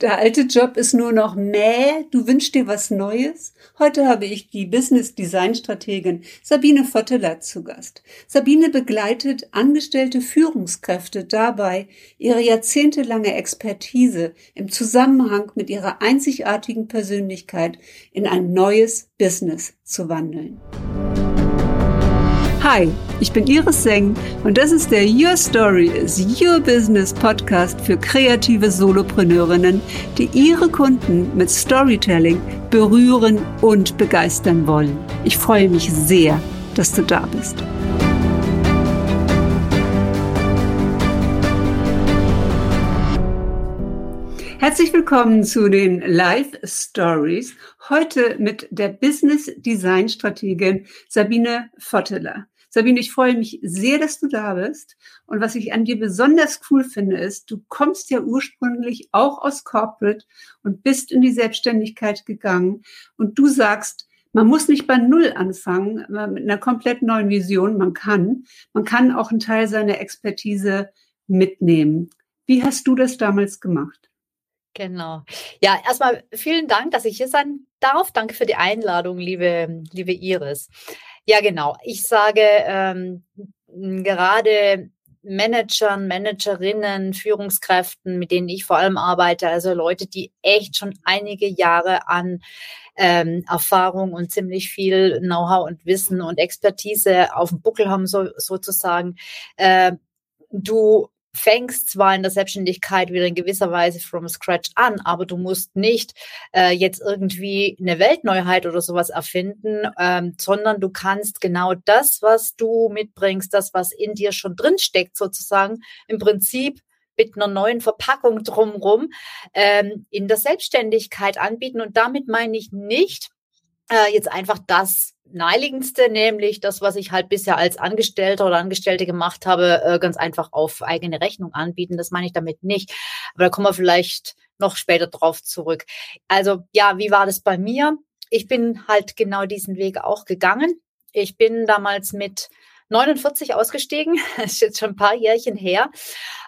Der alte Job ist nur noch mäh, du wünschst dir was Neues? Heute habe ich die Business Design Strategin Sabine Votteler zu Gast. Sabine begleitet angestellte Führungskräfte dabei, ihre jahrzehntelange Expertise im Zusammenhang mit ihrer einzigartigen Persönlichkeit in ein neues Business zu wandeln. Hi, ich bin Iris Seng und das ist der Your Story is Your Business Podcast für kreative Solopreneurinnen, die ihre Kunden mit Storytelling berühren und begeistern wollen. Ich freue mich sehr, dass du da bist. Herzlich willkommen zu den Live Stories. Heute mit der Business Design Strategin Sabine Votteler. Sabine, ich freue mich sehr, dass du da bist. Und was ich an dir besonders cool finde, ist, du kommst ja ursprünglich auch aus Corporate und bist in die Selbstständigkeit gegangen. Und du sagst, man muss nicht bei Null anfangen, mit einer komplett neuen Vision. Man kann. Man kann auch einen Teil seiner Expertise mitnehmen. Wie hast du das damals gemacht? Genau. Ja, erstmal vielen Dank, dass ich hier sein darf. Danke für die Einladung, liebe, liebe Iris. Ja, genau. Ich sage ähm, gerade Managern, Managerinnen, Führungskräften, mit denen ich vor allem arbeite, also Leute, die echt schon einige Jahre an ähm, Erfahrung und ziemlich viel Know-how und Wissen und Expertise auf dem Buckel haben, so, sozusagen. Äh, du fängst zwar in der Selbstständigkeit wieder in gewisser Weise from scratch an, aber du musst nicht äh, jetzt irgendwie eine Weltneuheit oder sowas erfinden, ähm, sondern du kannst genau das, was du mitbringst, das, was in dir schon drin steckt, sozusagen, im Prinzip mit einer neuen Verpackung drumrum ähm, in der Selbstständigkeit anbieten. Und damit meine ich nicht äh, jetzt einfach das naheliegendste, nämlich das, was ich halt bisher als Angestellter oder Angestellte gemacht habe, äh, ganz einfach auf eigene Rechnung anbieten. Das meine ich damit nicht. Aber da kommen wir vielleicht noch später drauf zurück. Also ja, wie war das bei mir? Ich bin halt genau diesen Weg auch gegangen. Ich bin damals mit 49 ausgestiegen. Das ist jetzt schon ein paar Jährchen her.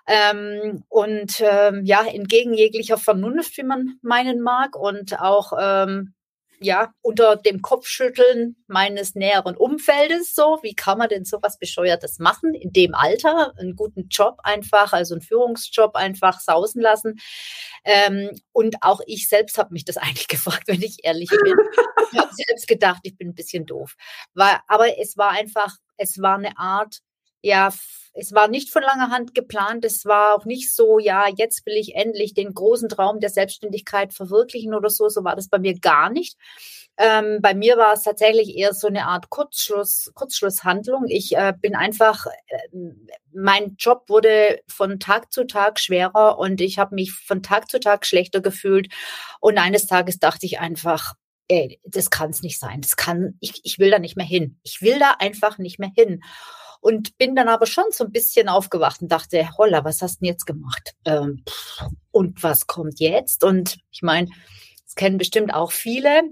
Ähm, und ähm, ja, entgegen jeglicher Vernunft, wie man meinen mag, und auch ähm, ja, unter dem Kopfschütteln meines näheren Umfeldes so. Wie kann man denn sowas Bescheuertes machen in dem Alter? Einen guten Job einfach, also einen Führungsjob einfach sausen lassen. Ähm, und auch ich selbst habe mich das eigentlich gefragt, wenn ich ehrlich bin. ich habe selbst gedacht, ich bin ein bisschen doof. War, aber es war einfach, es war eine Art, ja, es war nicht von langer Hand geplant. Es war auch nicht so, ja, jetzt will ich endlich den großen Traum der Selbstständigkeit verwirklichen oder so. So war das bei mir gar nicht. Ähm, bei mir war es tatsächlich eher so eine Art Kurzschluss, Kurzschlusshandlung. Ich äh, bin einfach, äh, mein Job wurde von Tag zu Tag schwerer und ich habe mich von Tag zu Tag schlechter gefühlt. Und eines Tages dachte ich einfach, ey, das kann es nicht sein. Das kann, ich, ich will da nicht mehr hin. Ich will da einfach nicht mehr hin und bin dann aber schon so ein bisschen aufgewacht und dachte, holla, was hast du denn jetzt gemacht? Ähm, und was kommt jetzt? Und ich meine, das kennen bestimmt auch viele.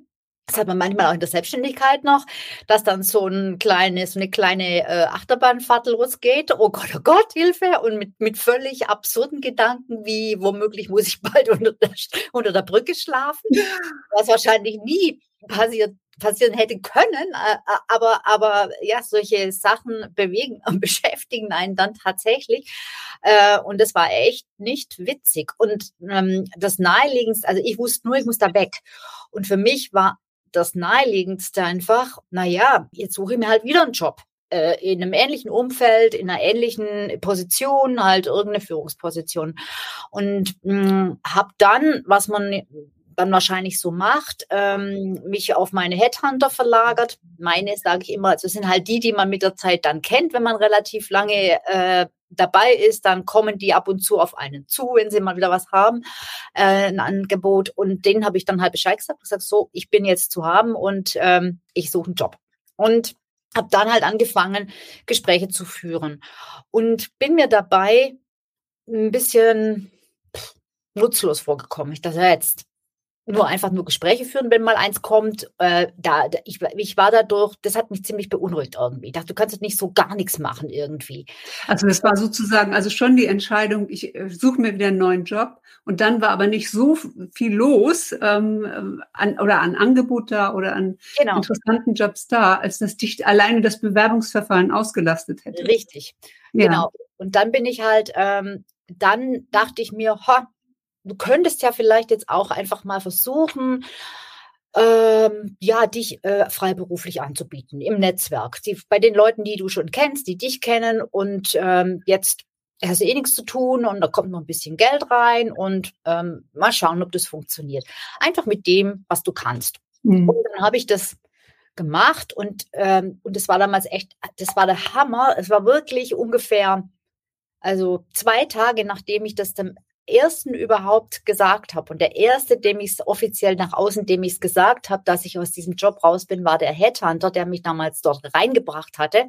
Das hat man manchmal auch in der Selbstständigkeit noch, dass dann so ein kleines, so eine kleine äh, Achterbahnfahrt losgeht. Oh Gott, oh Gott, Hilfe! Und mit, mit völlig absurden Gedanken, wie womöglich muss ich bald unter der, unter der Brücke schlafen, was wahrscheinlich nie passiert passieren hätte können, äh, äh, aber, aber ja, solche Sachen bewegen und beschäftigen einen dann tatsächlich. Äh, und das war echt nicht witzig. Und ähm, das Naheliegendste, also ich wusste nur, ich muss da weg. Und für mich war das Naheliegendste einfach, na ja, jetzt suche ich mir halt wieder einen Job in einem ähnlichen Umfeld, in einer ähnlichen Position, halt irgendeine Führungsposition. Und habe dann, was man dann wahrscheinlich so macht, ähm, mich auf meine Headhunter verlagert. Meine, sage ich immer, also sind halt die, die man mit der Zeit dann kennt, wenn man relativ lange äh, dabei ist, dann kommen die ab und zu auf einen zu, wenn sie mal wieder was haben, äh, ein Angebot. Und denen habe ich dann halt Bescheid gesagt, gesagt, so, ich bin jetzt zu haben und ähm, ich suche einen Job. Und habe dann halt angefangen, Gespräche zu führen und bin mir dabei ein bisschen nutzlos vorgekommen. Ich dachte, jetzt nur einfach nur Gespräche führen, wenn mal eins kommt. Äh, da, ich, ich war dadurch, das hat mich ziemlich beunruhigt irgendwie. Ich dachte, du kannst nicht so gar nichts machen irgendwie. Also das war sozusagen also schon die Entscheidung, ich äh, suche mir wieder einen neuen Job und dann war aber nicht so viel los ähm, an, oder an Angebot da oder an genau. interessanten Jobs da, als dass dich alleine das Bewerbungsverfahren ausgelastet hätte. Richtig, ja. genau. Und dann bin ich halt, ähm, dann dachte ich mir, ha, du könntest ja vielleicht jetzt auch einfach mal versuchen, ähm, ja, dich äh, freiberuflich anzubieten im Netzwerk. Die, bei den Leuten, die du schon kennst, die dich kennen und ähm, jetzt hast du eh nichts zu tun und da kommt noch ein bisschen Geld rein und ähm, mal schauen, ob das funktioniert. Einfach mit dem, was du kannst. Mhm. Und dann habe ich das gemacht und ähm, und das war damals echt, das war der Hammer. Es war wirklich ungefähr, also zwei Tage nachdem ich das dann ersten überhaupt gesagt habe und der erste, dem ich es offiziell nach außen, dem ich es gesagt habe, dass ich aus diesem Job raus bin, war der Headhunter, der mich damals dort reingebracht hatte,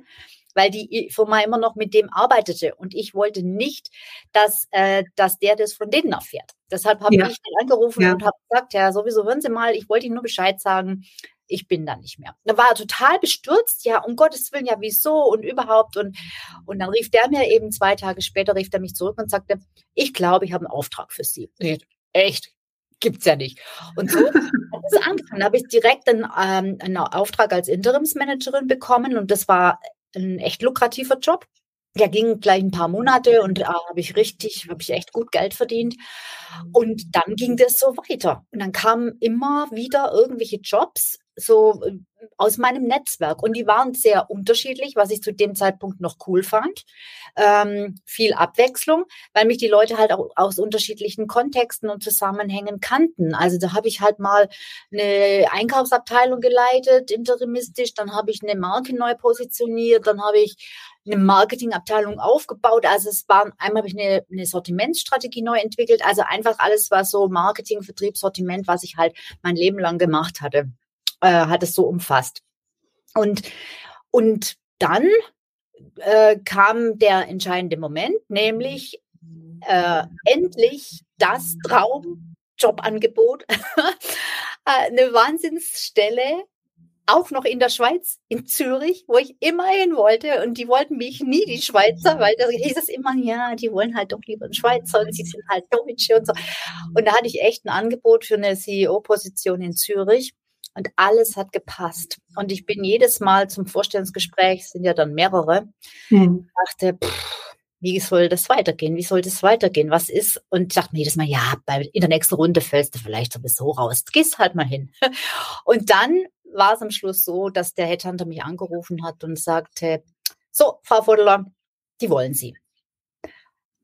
weil die Firma immer noch mit dem arbeitete und ich wollte nicht, dass, äh, dass der das von denen erfährt. Deshalb habe ja. ich ihn angerufen ja. und habe gesagt, ja, sowieso hören Sie mal, ich wollte Ihnen nur Bescheid sagen, ich bin da nicht mehr. Da war er total bestürzt, ja, um Gottes Willen, ja, wieso und überhaupt. Und, und dann rief der mir eben zwei Tage später, rief er mich zurück und sagte, ich glaube, ich habe einen Auftrag für Sie. Echt? Gibt's ja nicht. Und so hat es angefangen. Da habe ich direkt einen, ähm, einen Auftrag als Interimsmanagerin bekommen und das war ein echt lukrativer Job. Der ging gleich ein paar Monate und da habe ich richtig, habe ich echt gut Geld verdient. Und dann ging das so weiter. Und dann kamen immer wieder irgendwelche Jobs, so äh, aus meinem Netzwerk. Und die waren sehr unterschiedlich, was ich zu dem Zeitpunkt noch cool fand. Ähm, viel Abwechslung, weil mich die Leute halt auch aus unterschiedlichen Kontexten und Zusammenhängen kannten. Also da habe ich halt mal eine Einkaufsabteilung geleitet, interimistisch, dann habe ich eine Marke neu positioniert, dann habe ich eine Marketingabteilung aufgebaut. Also es waren, einmal habe ich eine, eine Sortimentsstrategie neu entwickelt. Also einfach alles, was so Marketing, Vertrieb, Sortiment, was ich halt mein Leben lang gemacht hatte äh, hat es so umfasst. Und, und dann äh, kam der entscheidende Moment, nämlich äh, endlich das Traumjobangebot, eine Wahnsinnsstelle, auch noch in der Schweiz, in Zürich, wo ich immer hin wollte. Und die wollten mich nie, die Schweizer, weil da hieß es immer, ja, die wollen halt doch lieber einen Schweizer und sie sind halt Deutsche und so. Und da hatte ich echt ein Angebot für eine CEO-Position in Zürich und alles hat gepasst. Und ich bin jedes Mal zum Vorstellungsgespräch, sind ja dann mehrere, mhm. dachte, pff, wie soll das weitergehen? Wie soll das weitergehen? Was ist? Und ich dachte mir jedes Mal, ja, bei, in der nächsten Runde fällst du vielleicht sowieso raus. Gehst halt mal hin. Und dann war es am Schluss so, dass der Headhunter mich angerufen hat und sagte, so, Frau Vodeler, die wollen Sie.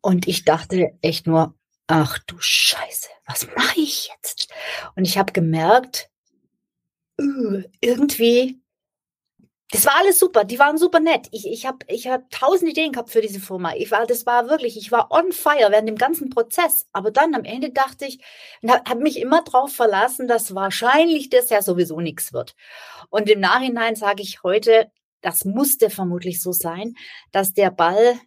Und ich dachte echt nur, ach du Scheiße, was mache ich jetzt? Und ich habe gemerkt, irgendwie, das war alles super, die waren super nett. Ich, ich habe ich hab tausend Ideen gehabt für diese Firma. Ich war, das war wirklich, ich war on fire während dem ganzen Prozess. Aber dann am Ende dachte ich, habe hab mich immer darauf verlassen, dass wahrscheinlich das ja sowieso nichts wird. Und im Nachhinein sage ich heute, das musste vermutlich so sein, dass der Ball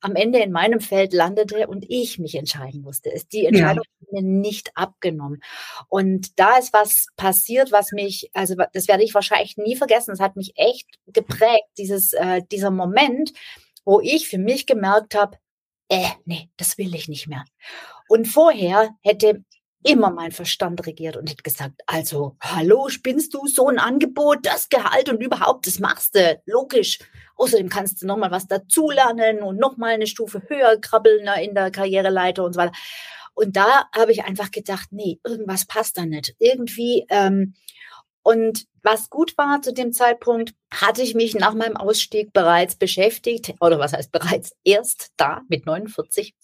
am Ende in meinem Feld landete und ich mich entscheiden musste. Die Entscheidung ja. mir nicht abgenommen. Und da ist was passiert, was mich, also das werde ich wahrscheinlich nie vergessen. Es hat mich echt geprägt, dieses, äh, dieser Moment, wo ich für mich gemerkt habe, äh, nee, das will ich nicht mehr. Und vorher hätte immer mein Verstand regiert und hätte gesagt, also, hallo, spinnst du so ein Angebot, das Gehalt und überhaupt, das machst du, logisch. Außerdem kannst du nochmal was dazulernen und nochmal eine Stufe höher krabbeln ne, in der Karriereleiter und so weiter. Und da habe ich einfach gedacht, nee, irgendwas passt da nicht. Irgendwie, ähm, und was gut war zu dem Zeitpunkt, hatte ich mich nach meinem Ausstieg bereits beschäftigt, oder was heißt bereits erst da mit 49,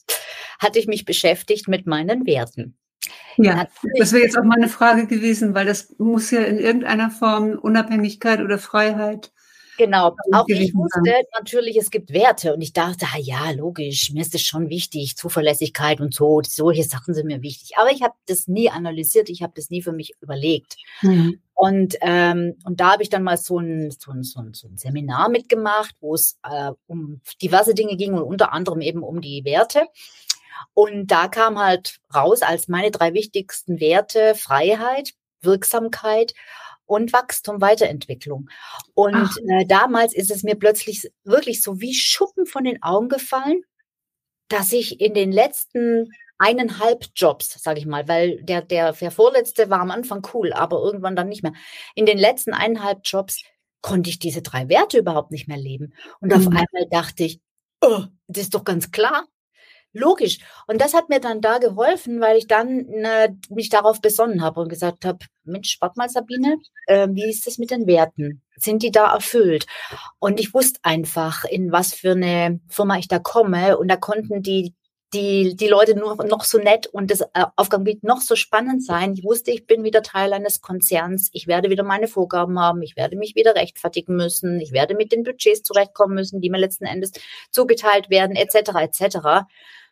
hatte ich mich beschäftigt mit meinen Werten. Ja, das wäre jetzt auch meine Frage gewesen, weil das muss ja in irgendeiner Form Unabhängigkeit oder Freiheit Genau, auch ich wusste natürlich, es gibt Werte und ich dachte, ah, ja, logisch, mir ist das schon wichtig, Zuverlässigkeit und so, solche Sachen sind mir wichtig. Aber ich habe das nie analysiert, ich habe das nie für mich überlegt. Mhm. Und, ähm, und da habe ich dann mal so ein, so ein, so ein, so ein Seminar mitgemacht, wo es äh, um diverse Dinge ging und unter anderem eben um die Werte. Und da kam halt raus als meine drei wichtigsten Werte Freiheit, Wirksamkeit und Wachstum, Weiterentwicklung. Und äh, damals ist es mir plötzlich wirklich so wie Schuppen von den Augen gefallen, dass ich in den letzten eineinhalb Jobs, sage ich mal, weil der, der, der vorletzte war am Anfang cool, aber irgendwann dann nicht mehr. In den letzten eineinhalb Jobs konnte ich diese drei Werte überhaupt nicht mehr leben. Und mhm. auf einmal dachte ich, oh, das ist doch ganz klar. Logisch. Und das hat mir dann da geholfen, weil ich dann äh, mich darauf besonnen habe und gesagt habe, Mensch, warte mal, Sabine, äh, wie ist das mit den Werten? Sind die da erfüllt? Und ich wusste einfach, in was für eine Firma ich da komme. Und da konnten die die, die Leute nur noch so nett und das äh, Aufgabengebiet noch so spannend sein. Ich wusste, ich bin wieder Teil eines Konzerns. Ich werde wieder meine Vorgaben haben. Ich werde mich wieder rechtfertigen müssen. Ich werde mit den Budgets zurechtkommen müssen, die mir letzten Endes zugeteilt werden, etc., etc.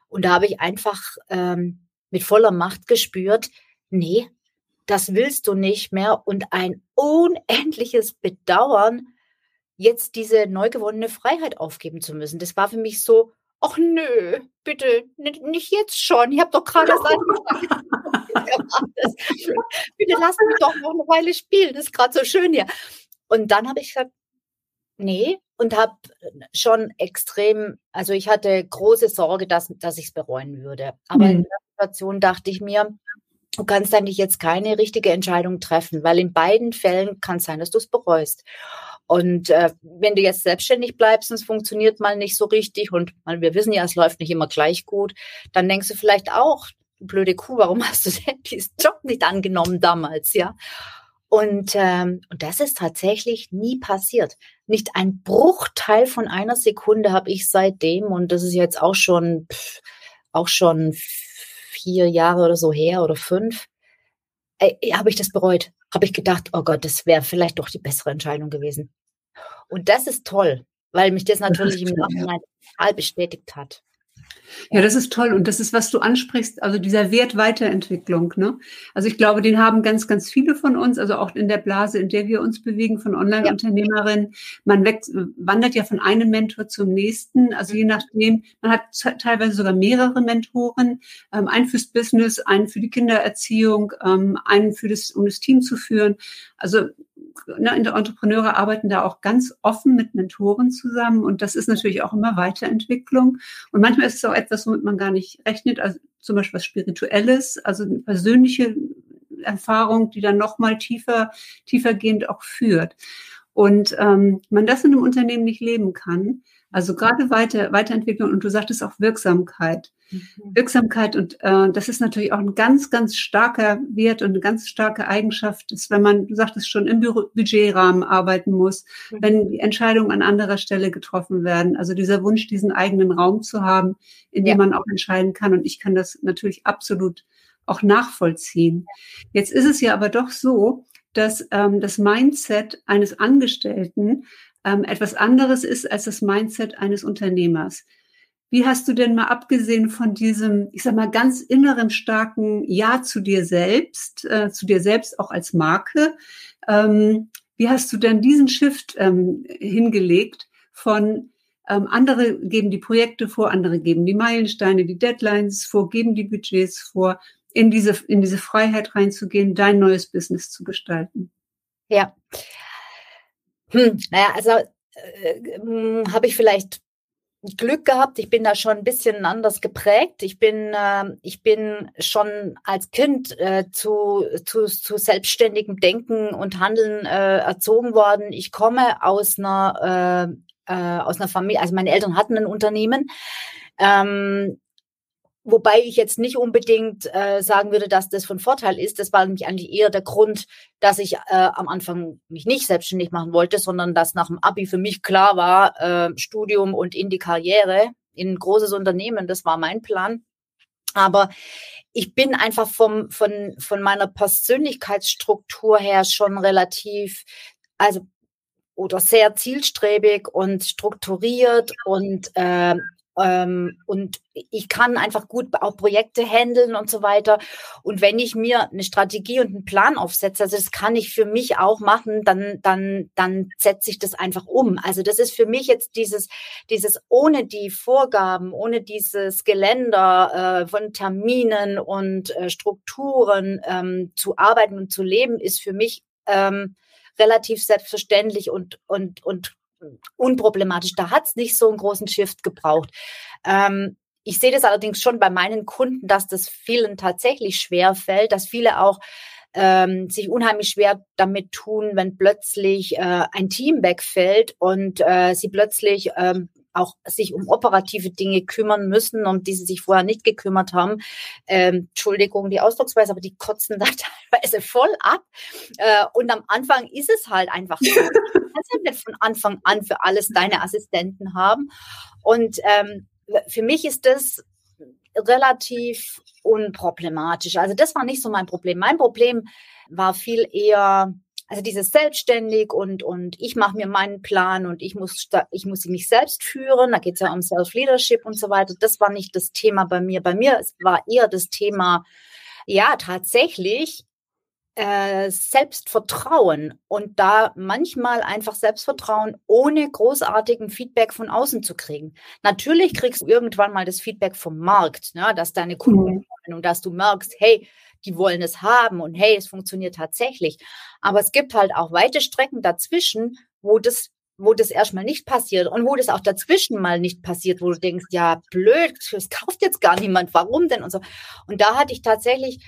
Und da habe ich einfach ähm, mit voller Macht gespürt, nee, das willst du nicht mehr und ein unendliches Bedauern, jetzt diese neu gewonnene Freiheit aufgeben zu müssen. Das war für mich so, ach nö, bitte, nicht jetzt schon. Ich habe doch gerade das Bitte lass mich doch noch eine Weile spielen. Das ist gerade so schön hier. Und dann habe ich gesagt, nee, und habe schon extrem, also ich hatte große Sorge, dass, dass ich es bereuen würde. Aber mhm. in der Situation dachte ich mir, du kannst eigentlich jetzt keine richtige Entscheidung treffen, weil in beiden Fällen kann es sein, dass du es bereust. Und äh, wenn du jetzt selbstständig bleibst und es funktioniert mal nicht so richtig und man, wir wissen ja, es läuft nicht immer gleich gut, dann denkst du vielleicht auch, blöde Kuh, warum hast du denn diesen Job nicht angenommen damals, ja? Und, ähm, und das ist tatsächlich nie passiert. Nicht ein Bruchteil von einer Sekunde habe ich seitdem, und das ist jetzt auch schon, pff, auch schon vier Jahre oder so her oder fünf, äh, habe ich das bereut. Habe ich gedacht, oh Gott, das wäre vielleicht doch die bessere Entscheidung gewesen. Und das ist toll, weil mich das natürlich im Nachhinein total bestätigt hat. Ja, das ist toll. Und das ist, was du ansprichst, also dieser Wert Weiterentwicklung. Ne? Also ich glaube, den haben ganz, ganz viele von uns, also auch in der Blase, in der wir uns bewegen, von Online-Unternehmerinnen. Man wächst, wandert ja von einem Mentor zum nächsten. Also je nachdem, man hat teilweise sogar mehrere Mentoren, ähm, einen fürs Business, einen für die Kindererziehung, ähm, einen für das, um das Team zu führen. Also ne, Entrepreneure arbeiten da auch ganz offen mit Mentoren zusammen und das ist natürlich auch immer Weiterentwicklung. Und manchmal ist es auch etwas, womit man gar nicht rechnet, also zum Beispiel was Spirituelles, also eine persönliche Erfahrung, die dann nochmal tiefer, tiefergehend auch führt. Und ähm, man das in einem Unternehmen nicht leben kann, also gerade weiter, Weiterentwicklung und du sagtest auch Wirksamkeit. Mhm. Wirksamkeit und äh, das ist natürlich auch ein ganz, ganz starker Wert und eine ganz starke Eigenschaft ist, wenn man, du sagtest schon, im Büro Budgetrahmen arbeiten muss, mhm. wenn die Entscheidungen an anderer Stelle getroffen werden. Also dieser Wunsch, diesen eigenen Raum zu haben, in dem ja. man auch entscheiden kann. Und ich kann das natürlich absolut auch nachvollziehen. Jetzt ist es ja aber doch so, dass ähm, das Mindset eines Angestellten ähm, etwas anderes ist als das Mindset eines Unternehmers. Wie hast du denn mal abgesehen von diesem, ich sag mal, ganz inneren starken Ja zu dir selbst, äh, zu dir selbst auch als Marke, ähm, wie hast du denn diesen Shift ähm, hingelegt von ähm, andere geben die Projekte vor, andere geben die Meilensteine, die Deadlines vor, geben die Budgets vor, in diese, in diese Freiheit reinzugehen, dein neues Business zu gestalten? Ja, hm, naja, also äh, hm, habe ich vielleicht Glück gehabt. Ich bin da schon ein bisschen anders geprägt. Ich bin, äh, ich bin schon als Kind äh, zu, zu, zu selbstständigem Denken und Handeln äh, erzogen worden. Ich komme aus einer, äh, äh, aus einer Familie, also meine Eltern hatten ein Unternehmen. Ähm, Wobei ich jetzt nicht unbedingt äh, sagen würde, dass das von Vorteil ist. Das war nämlich eigentlich eher der Grund, dass ich äh, am Anfang mich nicht selbstständig machen wollte, sondern dass nach dem Abi für mich klar war, äh, Studium und in die Karriere, in ein großes Unternehmen, das war mein Plan. Aber ich bin einfach vom, von, von meiner Persönlichkeitsstruktur her schon relativ, also oder sehr zielstrebig und strukturiert und äh, ähm, und ich kann einfach gut auch Projekte handeln und so weiter. Und wenn ich mir eine Strategie und einen Plan aufsetze, also das kann ich für mich auch machen, dann, dann, dann setze ich das einfach um. Also das ist für mich jetzt dieses, dieses ohne die Vorgaben, ohne dieses Geländer äh, von Terminen und äh, Strukturen ähm, zu arbeiten und zu leben, ist für mich ähm, relativ selbstverständlich und, und, und unproblematisch. Da hat es nicht so einen großen Shift gebraucht. Ähm, ich sehe das allerdings schon bei meinen Kunden, dass das vielen tatsächlich schwer fällt, dass viele auch ähm, sich unheimlich schwer damit tun, wenn plötzlich äh, ein Team wegfällt und äh, sie plötzlich ähm, auch sich um operative Dinge kümmern müssen, um die sie sich vorher nicht gekümmert haben. Ähm, Entschuldigung, die Ausdrucksweise, aber die kotzen da teilweise voll ab. Äh, und am Anfang ist es halt einfach so. Du kannst ja nicht von Anfang an für alles deine Assistenten haben. Und ähm, für mich ist das relativ unproblematisch. Also das war nicht so mein Problem. Mein Problem war viel eher also dieses selbstständig und, und ich mache mir meinen Plan und ich muss, ich muss mich selbst führen. Da geht es ja um Self-Leadership und so weiter. Das war nicht das Thema bei mir. Bei mir war eher das Thema, ja, tatsächlich äh, Selbstvertrauen und da manchmal einfach Selbstvertrauen ohne großartigen Feedback von außen zu kriegen. Natürlich kriegst du irgendwann mal das Feedback vom Markt, ne, dass deine Kunden mhm. und dass du merkst, hey, die wollen es haben und hey, es funktioniert tatsächlich. Aber es gibt halt auch weite Strecken dazwischen, wo das wo das erstmal nicht passiert und wo das auch dazwischen mal nicht passiert, wo du denkst, ja, blöd, das kauft jetzt gar niemand, warum denn und so. Und da hatte ich tatsächlich,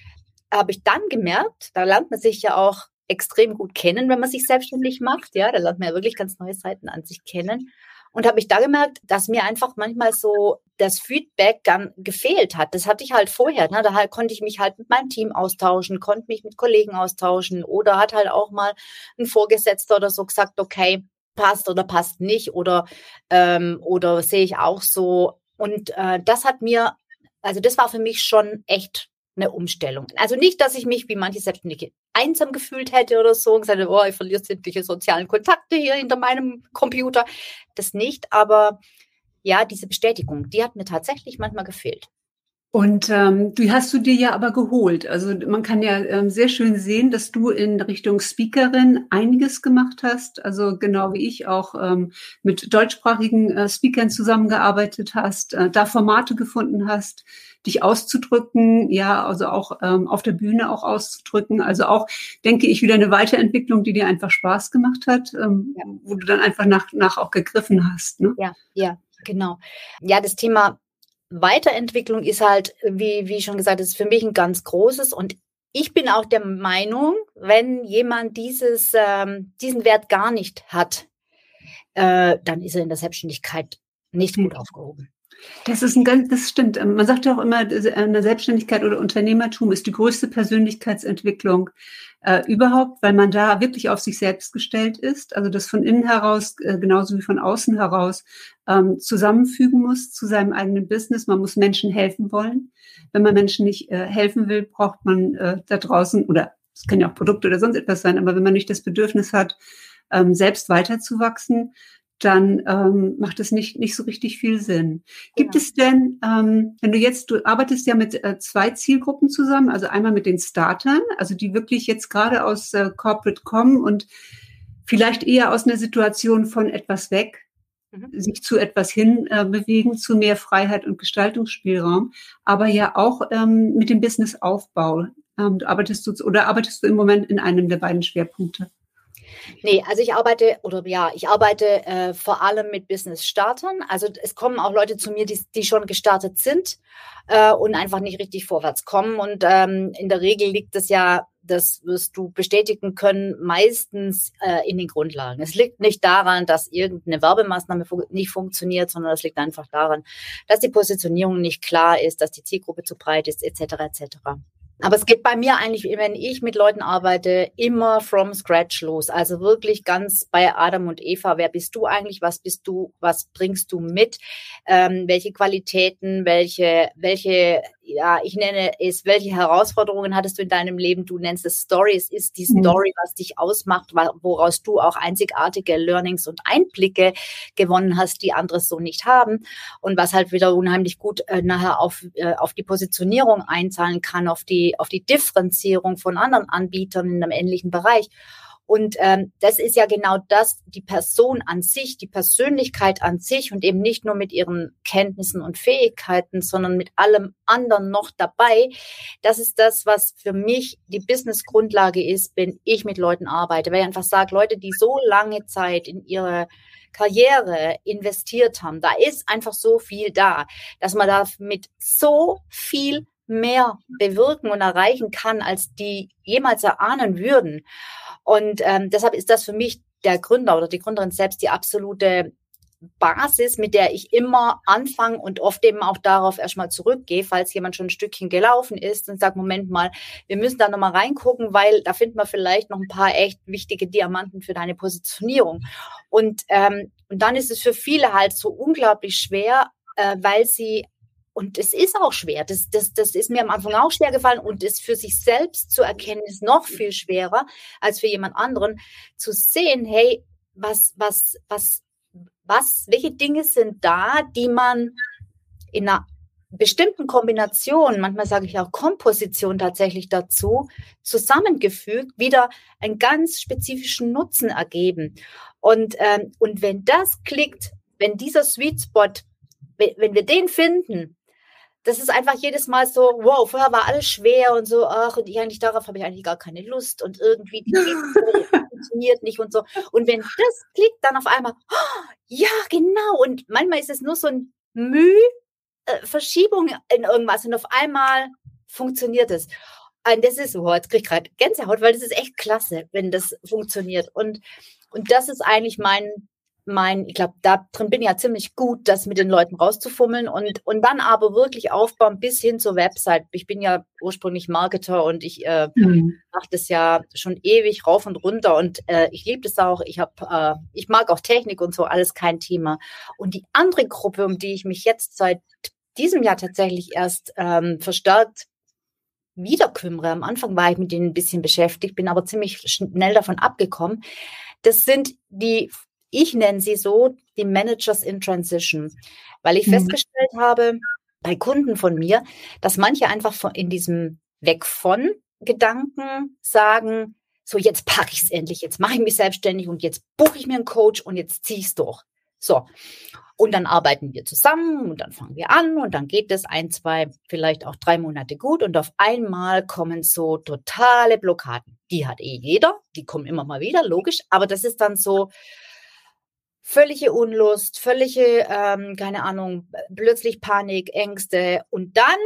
habe ich dann gemerkt, da lernt man sich ja auch extrem gut kennen, wenn man sich selbstständig macht, ja, da lernt man ja wirklich ganz neue Seiten an sich kennen. Und habe ich da gemerkt, dass mir einfach manchmal so das Feedback dann gefehlt hat. Das hatte ich halt vorher. Ne? Da halt, konnte ich mich halt mit meinem Team austauschen, konnte mich mit Kollegen austauschen oder hat halt auch mal ein Vorgesetzter oder so gesagt, okay, passt oder passt nicht oder, ähm, oder sehe ich auch so. Und äh, das hat mir, also das war für mich schon echt eine Umstellung. Also nicht, dass ich mich wie manche Selbstständige einsam gefühlt hätte oder so und gesagt, oh, ich verliere sämtliche sozialen Kontakte hier hinter meinem Computer. Das nicht, aber ja, diese Bestätigung, die hat mir tatsächlich manchmal gefehlt. Und ähm, du hast du dir ja aber geholt. Also man kann ja ähm, sehr schön sehen, dass du in Richtung Speakerin einiges gemacht hast. Also genau wie ich auch ähm, mit deutschsprachigen äh, Speakern zusammengearbeitet hast, äh, da Formate gefunden hast, dich auszudrücken, ja, also auch ähm, auf der Bühne auch auszudrücken. Also auch, denke ich, wieder eine Weiterentwicklung, die dir einfach Spaß gemacht hat, ähm, ja. wo du dann einfach nach, nach auch gegriffen hast. Ne? Ja, ja, genau. Ja, das Thema Weiterentwicklung ist halt, wie, wie schon gesagt, ist für mich ein ganz großes und ich bin auch der Meinung, wenn jemand dieses, ähm, diesen Wert gar nicht hat, äh, dann ist er in der Selbstständigkeit nicht gut hm. aufgehoben. Das ist ein ganz, das stimmt. Man sagt ja auch immer, eine Selbstständigkeit oder Unternehmertum ist die größte Persönlichkeitsentwicklung äh, überhaupt, weil man da wirklich auf sich selbst gestellt ist. Also das von innen heraus, äh, genauso wie von außen heraus, ähm, zusammenfügen muss zu seinem eigenen Business. Man muss Menschen helfen wollen. Wenn man Menschen nicht äh, helfen will, braucht man äh, da draußen, oder es können ja auch Produkte oder sonst etwas sein, aber wenn man nicht das Bedürfnis hat, ähm, selbst weiterzuwachsen, dann ähm, macht es nicht, nicht so richtig viel Sinn. Gibt genau. es denn, ähm, wenn du jetzt, du arbeitest ja mit äh, zwei Zielgruppen zusammen, also einmal mit den Startern, also die wirklich jetzt gerade aus äh, Corporate kommen und vielleicht eher aus einer Situation von etwas weg, mhm. sich zu etwas hin äh, bewegen, zu mehr Freiheit und Gestaltungsspielraum, aber ja auch ähm, mit dem Businessaufbau. Ähm, arbeitest du oder arbeitest du im Moment in einem der beiden Schwerpunkte? Nee, also ich arbeite, oder ja, ich arbeite äh, vor allem mit Business-Startern. Also es kommen auch Leute zu mir, die, die schon gestartet sind äh, und einfach nicht richtig vorwärts kommen. Und ähm, in der Regel liegt es ja, das wirst du bestätigen können, meistens äh, in den Grundlagen. Es liegt nicht daran, dass irgendeine Werbemaßnahme fu nicht funktioniert, sondern es liegt einfach daran, dass die Positionierung nicht klar ist, dass die Zielgruppe zu breit ist, etc. etc. Aber es geht bei mir eigentlich, wenn ich mit Leuten arbeite, immer from scratch los. Also wirklich ganz bei Adam und Eva. Wer bist du eigentlich? Was bist du? Was bringst du mit? Ähm, welche Qualitäten? Welche, welche ja, ich nenne es, welche Herausforderungen hattest du in deinem Leben? Du nennst es Story. Es ist die mhm. Story, was dich ausmacht, woraus du auch einzigartige Learnings und Einblicke gewonnen hast, die andere so nicht haben. Und was halt wieder unheimlich gut äh, nachher auf, äh, auf die Positionierung einzahlen kann, auf die, auf die Differenzierung von anderen Anbietern in einem ähnlichen Bereich. Und ähm, das ist ja genau das, die Person an sich, die Persönlichkeit an sich und eben nicht nur mit ihren Kenntnissen und Fähigkeiten, sondern mit allem anderen noch dabei. Das ist das, was für mich die Business-Grundlage ist, wenn ich mit Leuten arbeite. Weil ich einfach sage, Leute, die so lange Zeit in ihre Karriere investiert haben, da ist einfach so viel da, dass man da mit so viel mehr bewirken und erreichen kann, als die jemals erahnen würden. Und ähm, deshalb ist das für mich der Gründer oder die Gründerin selbst die absolute Basis, mit der ich immer anfange und oft eben auch darauf erstmal zurückgehe, falls jemand schon ein Stückchen gelaufen ist und sagt, Moment mal, wir müssen da nochmal reingucken, weil da finden wir vielleicht noch ein paar echt wichtige Diamanten für deine Positionierung. Und, ähm, und dann ist es für viele halt so unglaublich schwer, äh, weil sie und es ist auch schwer. Das, das, das ist mir am Anfang auch schwer gefallen und es für sich selbst zu erkennen ist noch viel schwerer als für jemand anderen zu sehen, hey, was, was, was, was, welche Dinge sind da, die man in einer bestimmten Kombination, manchmal sage ich auch Komposition tatsächlich dazu, zusammengefügt, wieder einen ganz spezifischen Nutzen ergeben. Und, ähm, und wenn das klickt, wenn dieser Sweet Spot, wenn, wenn wir den finden, das ist einfach jedes Mal so, wow, vorher war alles schwer und so, ach, und ich eigentlich darauf habe ich eigentlich gar keine Lust und irgendwie die funktioniert nicht und so. Und wenn das klickt, dann auf einmal, oh, ja, genau. Und manchmal ist es nur so ein Müh, äh, Verschiebung in irgendwas und auf einmal funktioniert es. Und das ist, oh, jetzt kriege ich gerade Gänsehaut, weil das ist echt klasse, wenn das funktioniert. Und, und das ist eigentlich mein, mein, ich glaube, da drin bin ich ja ziemlich gut, das mit den Leuten rauszufummeln und, und dann aber wirklich aufbauen bis hin zur Website. Ich bin ja ursprünglich Marketer und ich äh, mhm. mache das ja schon ewig rauf und runter und äh, ich liebe das auch. Ich habe, äh, ich mag auch Technik und so, alles kein Thema. Und die andere Gruppe, um die ich mich jetzt seit diesem Jahr tatsächlich erst ähm, verstärkt wieder kümmere. Am Anfang war ich mit denen ein bisschen beschäftigt, bin aber ziemlich schnell davon abgekommen. Das sind die ich nenne sie so die Managers in Transition, weil ich mhm. festgestellt habe bei Kunden von mir, dass manche einfach von, in diesem Weg von Gedanken sagen, so jetzt packe ich es endlich, jetzt mache ich mich selbstständig und jetzt buche ich mir einen Coach und jetzt ziehe ich es durch. So. Und dann arbeiten wir zusammen und dann fangen wir an und dann geht es ein, zwei, vielleicht auch drei Monate gut und auf einmal kommen so totale Blockaden. Die hat eh jeder, die kommen immer mal wieder, logisch, aber das ist dann so, völlige Unlust, völlige, ähm, keine Ahnung, plötzlich Panik, Ängste. Und dann,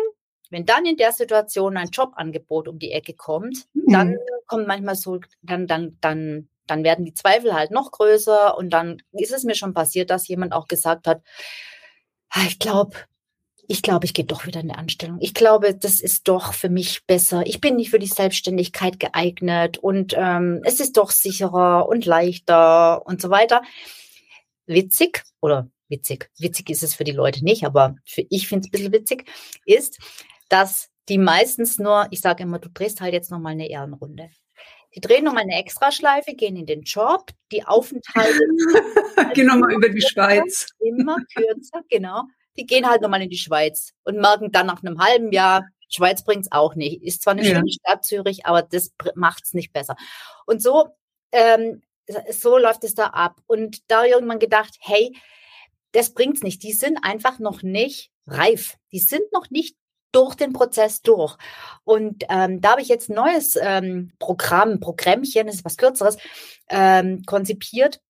wenn dann in der Situation ein Jobangebot um die Ecke kommt, mhm. dann kommt manchmal so, dann, dann, dann, dann werden die Zweifel halt noch größer. Und dann ist es mir schon passiert, dass jemand auch gesagt hat, ah, ich glaube, ich glaube, ich gehe doch wieder in eine Anstellung. Ich glaube, das ist doch für mich besser. Ich bin nicht für die Selbstständigkeit geeignet und ähm, es ist doch sicherer und leichter und so weiter witzig oder witzig, witzig ist es für die Leute nicht, aber für ich finde es ein bisschen witzig, ist, dass die meistens nur, ich sage immer, du drehst halt jetzt nochmal eine Ehrenrunde. Die drehen nochmal eine Extraschleife, gehen in den Job, die Aufenthalte. gehen nochmal über die Schweiz. Immer kürzer, genau. Die gehen halt nochmal in die Schweiz und merken dann nach einem halben Jahr, Schweiz bringt es auch nicht. Ist zwar eine ja. schöne Stadt Zürich, aber das macht es nicht besser. Und so ähm, so läuft es da ab. Und da irgendwann gedacht, hey, das bringt's nicht. Die sind einfach noch nicht reif. Die sind noch nicht durch den Prozess durch. Und ähm, da habe ich jetzt ein neues ähm, Programm, Programmchen, das ist was Kürzeres, ähm, konzipiert,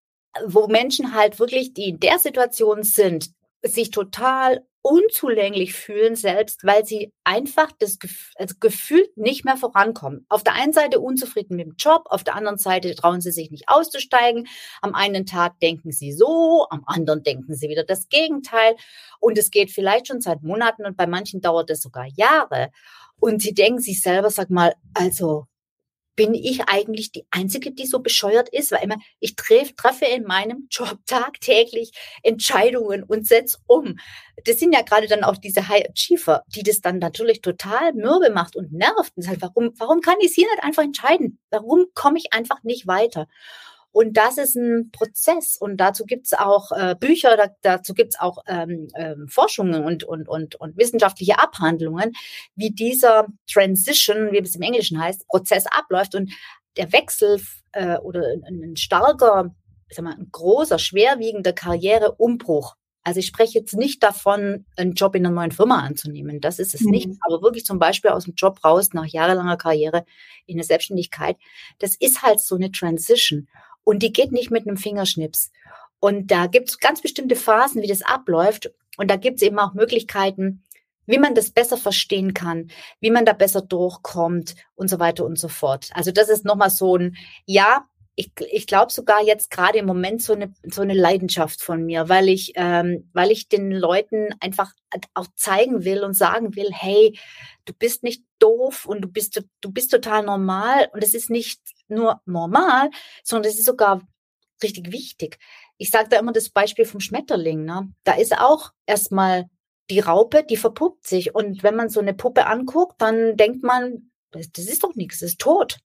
wo Menschen halt wirklich, die in der Situation sind, sich total unzulänglich fühlen selbst, weil sie einfach das also gefühlt nicht mehr vorankommen. Auf der einen Seite unzufrieden mit dem Job, auf der anderen Seite trauen sie sich nicht auszusteigen. Am einen Tag denken sie so, am anderen denken sie wieder das Gegenteil. Und es geht vielleicht schon seit Monaten und bei manchen dauert es sogar Jahre. Und sie denken sich selber, sag mal, also bin ich eigentlich die Einzige, die so bescheuert ist? Weil immer, ich treffe, treffe in meinem Job tagtäglich Entscheidungen und setze um. Das sind ja gerade dann auch diese High Achiever, die das dann natürlich total mürbe macht und nervt. Und sagt, warum, warum kann ich es hier nicht einfach entscheiden? Warum komme ich einfach nicht weiter? Und das ist ein Prozess. Und dazu gibt's auch äh, Bücher, da, dazu gibt's auch ähm, ähm, Forschungen und, und, und, und wissenschaftliche Abhandlungen, wie dieser Transition, wie es im Englischen heißt, Prozess abläuft. Und der Wechsel äh, oder ein, ein starker, ich sag mal, ein großer, schwerwiegender Karriereumbruch also ich spreche jetzt nicht davon, einen Job in einer neuen Firma anzunehmen. Das ist es mhm. nicht. Aber wirklich zum Beispiel aus dem Job raus nach jahrelanger Karriere in der Selbstständigkeit. Das ist halt so eine Transition. Und die geht nicht mit einem Fingerschnips. Und da gibt es ganz bestimmte Phasen, wie das abläuft. Und da gibt es eben auch Möglichkeiten, wie man das besser verstehen kann, wie man da besser durchkommt und so weiter und so fort. Also das ist nochmal so ein, ja, ich, ich glaube sogar jetzt gerade im Moment so eine, so eine Leidenschaft von mir, weil ich, ähm, weil ich den Leuten einfach auch zeigen will und sagen will, hey, du bist nicht doof und du bist, du bist total normal und es ist nicht nur normal, sondern es ist sogar richtig wichtig. Ich sage da immer das Beispiel vom Schmetterling. Ne? Da ist auch erstmal die Raupe, die verpuppt sich. Und wenn man so eine Puppe anguckt, dann denkt man, das, das ist doch nichts, das ist tot.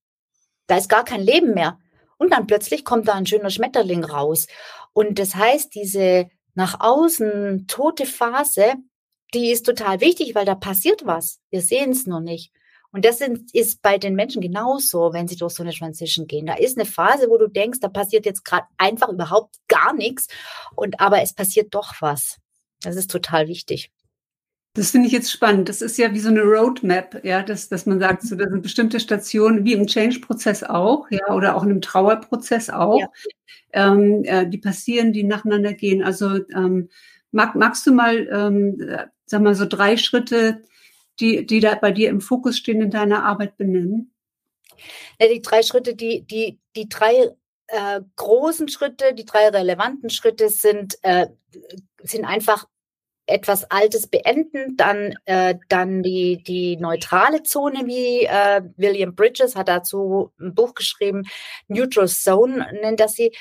Da ist gar kein Leben mehr. Und dann plötzlich kommt da ein schöner Schmetterling raus. Und das heißt, diese nach außen tote Phase, die ist total wichtig, weil da passiert was. Wir sehen es noch nicht. Und das ist bei den Menschen genauso, wenn sie durch so eine Transition gehen. Da ist eine Phase, wo du denkst, da passiert jetzt gerade einfach überhaupt gar nichts. Und aber es passiert doch was. Das ist total wichtig. Das finde ich jetzt spannend. Das ist ja wie so eine Roadmap, ja, dass, dass man sagt, so, da sind bestimmte Stationen, wie im Change-Prozess auch, ja, oder auch in einem Trauerprozess auch, ja. ähm, äh, die passieren, die nacheinander gehen. Also ähm, mag, magst du mal, ähm, sag mal, so drei Schritte die, die da bei dir im Fokus stehen in deiner Arbeit benennen? Ja, die drei Schritte, die, die, die drei äh, großen Schritte, die drei relevanten Schritte sind, äh, sind einfach etwas Altes beenden, dann, äh, dann die, die neutrale Zone, wie äh, William Bridges hat dazu ein Buch geschrieben, Neutral Zone nennt er sie,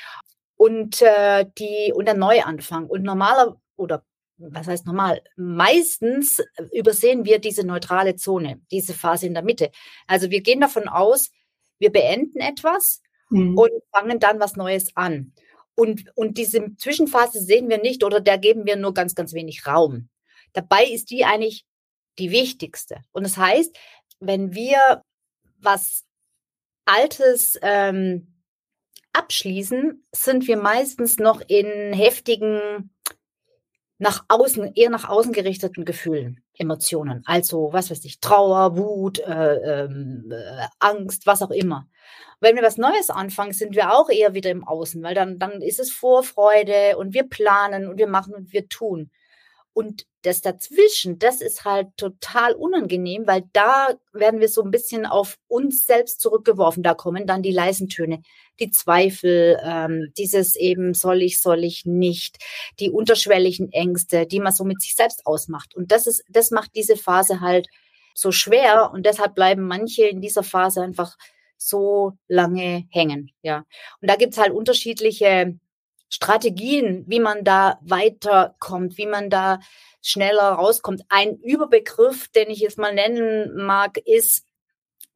und äh, die und der Neuanfang. Und normaler oder was heißt normal? Meistens übersehen wir diese neutrale Zone, diese Phase in der Mitte. Also wir gehen davon aus, wir beenden etwas mhm. und fangen dann was Neues an. Und, und diese Zwischenphase sehen wir nicht oder der geben wir nur ganz, ganz wenig Raum. Dabei ist die eigentlich die wichtigste. Und das heißt, wenn wir was Altes ähm, abschließen, sind wir meistens noch in heftigen nach außen, eher nach außen gerichteten Gefühlen, Emotionen. Also, was weiß ich, Trauer, Wut, äh, ähm, äh, Angst, was auch immer. Wenn wir was Neues anfangen, sind wir auch eher wieder im Außen, weil dann, dann ist es Vorfreude und wir planen und wir machen und wir tun. Und das dazwischen, das ist halt total unangenehm, weil da werden wir so ein bisschen auf uns selbst zurückgeworfen. Da kommen dann die leisen Töne, die Zweifel, ähm, dieses eben soll ich, soll ich nicht, die unterschwelligen Ängste, die man so mit sich selbst ausmacht. Und das ist, das macht diese Phase halt so schwer und deshalb bleiben manche in dieser Phase einfach so lange hängen. Ja. Und da gibt's halt unterschiedliche Strategien, wie man da weiterkommt, wie man da schneller rauskommt. Ein Überbegriff, den ich jetzt mal nennen mag, ist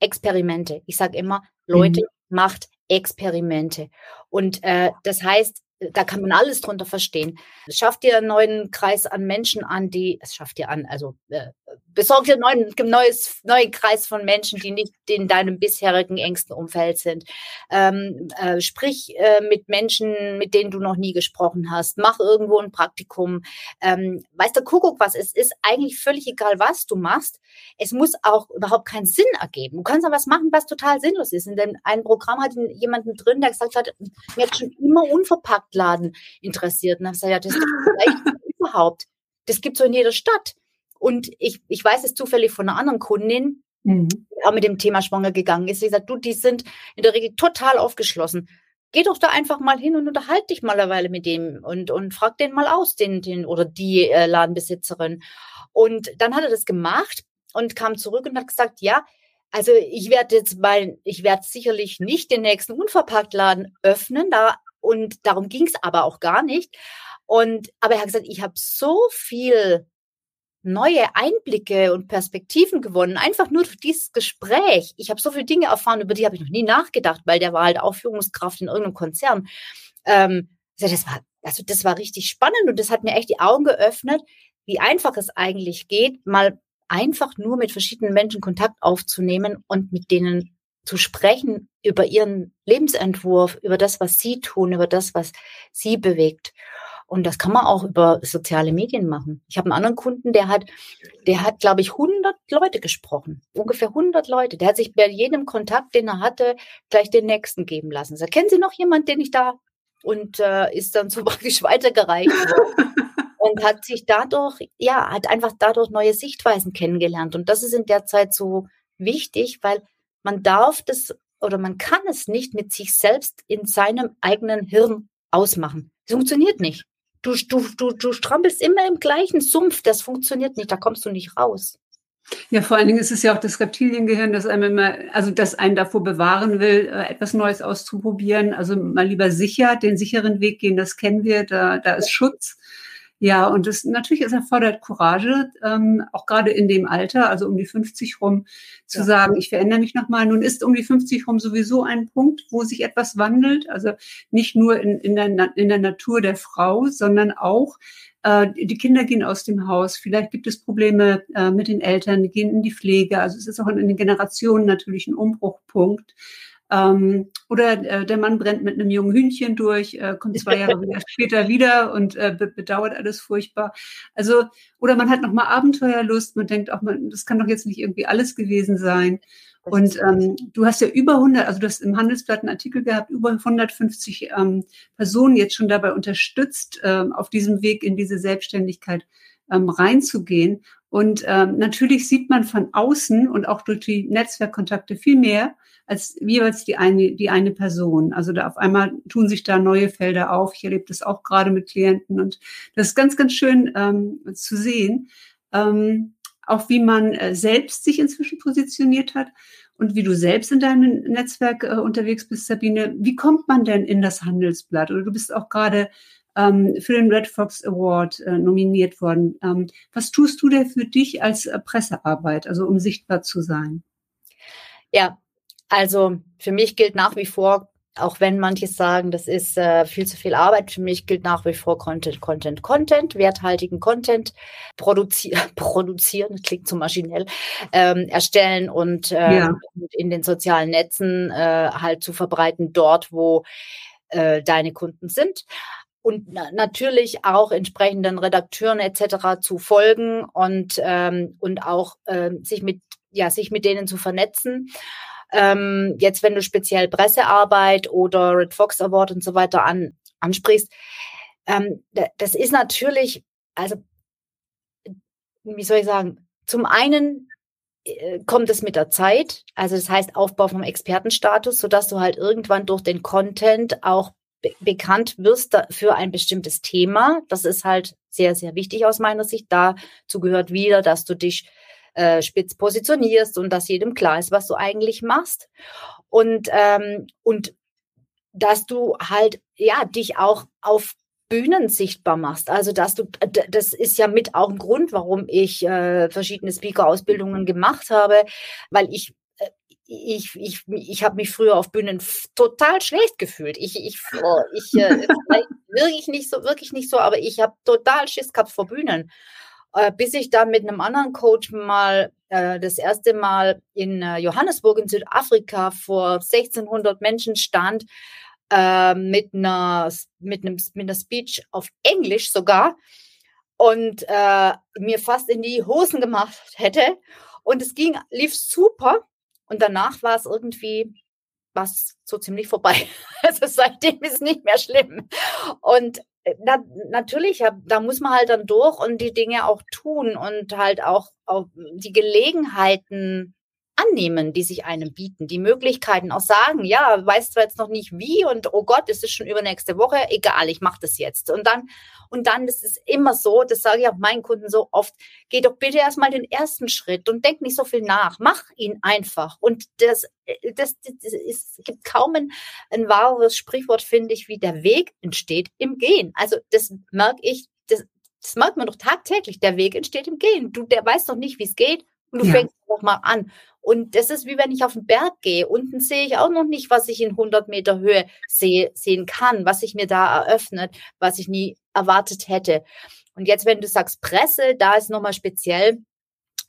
Experimente. Ich sage immer, Leute, mhm. macht Experimente. Und äh, das heißt, da kann man alles drunter verstehen. Schafft dir einen neuen Kreis an Menschen an, die, es schafft dir an, also äh, besorgt dir einen neuen, neuen Kreis von Menschen, die nicht in deinem bisherigen engsten Umfeld sind. Ähm, äh, sprich äh, mit Menschen, mit denen du noch nie gesprochen hast. Mach irgendwo ein Praktikum. Ähm, weiß der Kuckuck was, es ist eigentlich völlig egal, was du machst. Es muss auch überhaupt keinen Sinn ergeben. Du kannst aber was machen, was total sinnlos ist. In dem ein Programm hat jemanden drin, der gesagt hat, mir hat schon immer Unverpacktladen interessiert. Und habe ich gesagt, ja, das ist vielleicht überhaupt. Das gibt so in jeder Stadt. Und ich, ich weiß es zufällig von einer anderen Kundin, mhm. die auch mit dem Thema schwanger gegangen ist. Sie sagt, du, die sind in der Regel total aufgeschlossen. Geh doch da einfach mal hin und unterhalte dich mal eine Weile mit dem und, und frag den mal aus, den, den oder die äh, Ladenbesitzerin. Und dann hat er das gemacht und kam zurück und hat gesagt, ja, also ich werde jetzt mal, ich werde sicherlich nicht den nächsten Unverpacktladen öffnen, da und darum ging es aber auch gar nicht. Und aber er hat gesagt, ich habe so viel neue Einblicke und Perspektiven gewonnen, einfach nur durch dieses Gespräch. Ich habe so viele Dinge erfahren, über die habe ich noch nie nachgedacht, weil der war halt auch Führungskraft in irgendeinem Konzern. Ähm, das war, also das war richtig spannend und das hat mir echt die Augen geöffnet, wie einfach es eigentlich geht, mal einfach nur mit verschiedenen Menschen Kontakt aufzunehmen und mit denen zu sprechen über ihren Lebensentwurf, über das, was sie tun, über das, was sie bewegt. Und das kann man auch über soziale Medien machen. Ich habe einen anderen Kunden, der hat, der hat, glaube ich, 100 Leute gesprochen. Ungefähr 100 Leute. Der hat sich bei jedem Kontakt, den er hatte, gleich den nächsten geben lassen. Sagt, kennen Sie noch jemanden, den ich da? Und äh, ist dann so praktisch weitergereicht und hat sich dadurch, ja, hat einfach dadurch neue Sichtweisen kennengelernt. Und das ist in der Zeit so wichtig, weil man darf das oder man kann es nicht mit sich selbst in seinem eigenen Hirn ausmachen. Es funktioniert nicht. Du, du, du, du strampelst immer im gleichen Sumpf. Das funktioniert nicht. Da kommst du nicht raus. Ja, vor allen Dingen ist es ja auch das Reptiliengehirn, das einem immer, also das einen davor bewahren will, äh, etwas Neues auszuprobieren. Also mal lieber sicher, den sicheren Weg gehen, das kennen wir, da, da ist Schutz. Ja, und das natürlich, es erfordert Courage, ähm, auch gerade in dem Alter, also um die 50 rum, zu ja. sagen, ich verändere mich nochmal. Nun ist um die 50 rum sowieso ein Punkt, wo sich etwas wandelt. Also nicht nur in, in, der, in der Natur der Frau, sondern auch äh, die Kinder gehen aus dem Haus. Vielleicht gibt es Probleme äh, mit den Eltern, die gehen in die Pflege. Also es ist auch in den Generationen natürlich ein Umbruchpunkt. Ähm, oder äh, der Mann brennt mit einem jungen Hühnchen durch, äh, kommt zwei Jahre später wieder und äh, bedauert alles furchtbar. Also, oder man hat nochmal Abenteuerlust, man denkt auch, man, das kann doch jetzt nicht irgendwie alles gewesen sein. Und ähm, du hast ja über 100, also du hast im Handelsblatt einen Artikel gehabt, über 150 ähm, Personen jetzt schon dabei unterstützt, ähm, auf diesem Weg in diese Selbstständigkeit ähm, reinzugehen. Und ähm, natürlich sieht man von außen und auch durch die Netzwerkkontakte viel mehr als jeweils die eine, die eine Person. Also da auf einmal tun sich da neue Felder auf. Ich erlebe das auch gerade mit Klienten und das ist ganz, ganz schön ähm, zu sehen. Ähm, auch wie man äh, selbst sich inzwischen positioniert hat und wie du selbst in deinem Netzwerk äh, unterwegs bist, Sabine. Wie kommt man denn in das Handelsblatt? Oder du bist auch gerade ähm, für den Red Fox Award äh, nominiert worden. Ähm, was tust du denn für dich als äh, Pressearbeit, also um sichtbar zu sein? Ja, also für mich gilt nach wie vor, auch wenn manche sagen, das ist äh, viel zu viel Arbeit, für mich gilt nach wie vor Content, Content, Content, werthaltigen Content produzi produzieren, das klingt zu maschinell, ähm, erstellen und äh, ja. in den sozialen Netzen äh, halt zu verbreiten, dort, wo äh, deine Kunden sind und na natürlich auch entsprechenden Redakteuren etc. zu folgen und ähm, und auch äh, sich mit ja sich mit denen zu vernetzen ähm, jetzt, wenn du speziell Pressearbeit oder Red Fox Award und so weiter an, ansprichst, ähm, das ist natürlich, also, wie soll ich sagen, zum einen äh, kommt es mit der Zeit, also das heißt Aufbau vom Expertenstatus, sodass du halt irgendwann durch den Content auch be bekannt wirst für ein bestimmtes Thema. Das ist halt sehr, sehr wichtig aus meiner Sicht. Dazu gehört wieder, dass du dich äh, spitz positionierst und dass jedem klar ist, was du eigentlich machst. Und, ähm, und dass du halt, ja, dich auch auf Bühnen sichtbar machst. Also, dass du, das ist ja mit auch ein Grund, warum ich äh, verschiedene Speaker-Ausbildungen gemacht habe, weil ich ich, ich, ich habe mich früher auf Bühnen total schlecht gefühlt. Ich, ich, oh, ich äh, wirklich nicht so, wirklich nicht so, aber ich habe total Schiss gehabt vor Bühnen. Äh, bis ich dann mit einem anderen Coach mal äh, das erste Mal in äh, Johannesburg in Südafrika vor 1600 Menschen stand äh, mit einer mit einem mit einer Speech auf Englisch sogar und äh, mir fast in die Hosen gemacht hätte. Und es ging lief super und danach war es irgendwie was so ziemlich vorbei. Also seitdem ist es nicht mehr schlimm. Und äh, na, natürlich, da muss man halt dann durch und die Dinge auch tun und halt auch, auch die Gelegenheiten annehmen, die sich einem bieten, die Möglichkeiten auch sagen, ja, weißt du jetzt noch nicht wie und oh Gott, es ist schon übernächste Woche, egal, ich mache das jetzt. Und dann, und dann, das ist immer so, das sage ich auch meinen Kunden so oft, geh doch bitte erstmal den ersten Schritt und denk nicht so viel nach, mach ihn einfach. Und das, das, das, das ist, es gibt kaum ein, ein wahres Sprichwort, finde ich, wie der Weg entsteht im Gehen. Also das merke ich, das, das merkt man doch tagtäglich. Der Weg entsteht im Gehen. Du, der weiß doch nicht, wie es geht. Und du ja. fängst einfach mal an. Und das ist wie wenn ich auf den Berg gehe. Unten sehe ich auch noch nicht, was ich in 100 Meter Höhe sehe, sehen kann, was sich mir da eröffnet, was ich nie erwartet hätte. Und jetzt, wenn du sagst Presse, da ist nochmal speziell,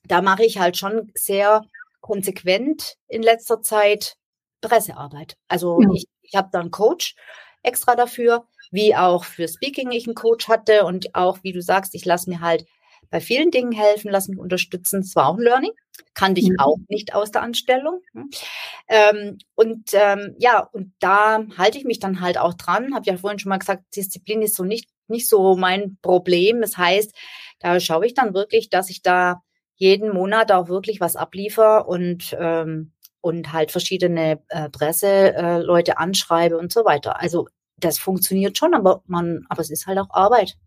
da mache ich halt schon sehr konsequent in letzter Zeit Pressearbeit. Also ja. ich, ich habe da einen Coach extra dafür, wie auch für Speaking ich einen Coach hatte und auch, wie du sagst, ich lasse mir halt bei vielen Dingen helfen, lass mich unterstützen. Es war auch ein Learning, kannte ich mhm. auch nicht aus der Anstellung. Hm. Ähm, und ähm, ja, und da halte ich mich dann halt auch dran. Habe ja vorhin schon mal gesagt, Disziplin ist so nicht nicht so mein Problem. Das heißt, da schaue ich dann wirklich, dass ich da jeden Monat auch wirklich was abliefer und ähm, und halt verschiedene äh, Presseleute äh, anschreibe und so weiter. Also das funktioniert schon, aber man, aber es ist halt auch Arbeit.